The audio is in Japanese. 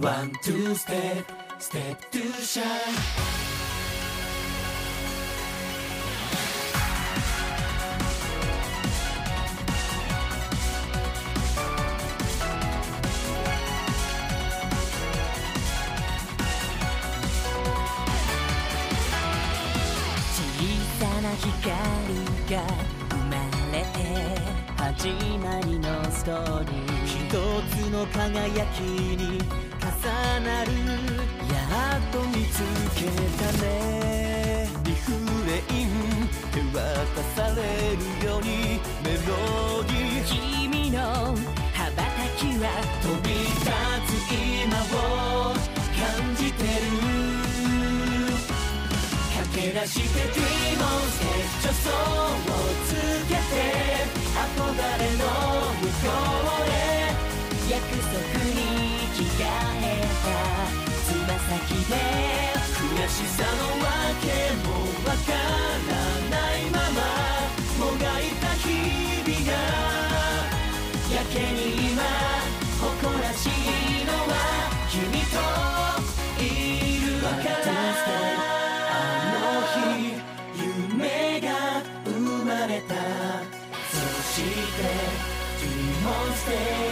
ワン・ツー・ステップステップ・トゥ・シャイ小さな光が生まれて始まりのストーリー。一つの輝きになるやっと見つけたね。リフレイン手渡されるようにメロディー君の羽ばたきは飛び立つ今を感じてる。駆け出して Dream on stage 助走を先で悔しさのわけもわからないままもがいた日々がやけに今誇らしいのは君といるからあの日夢が生まれたそして Dream on stage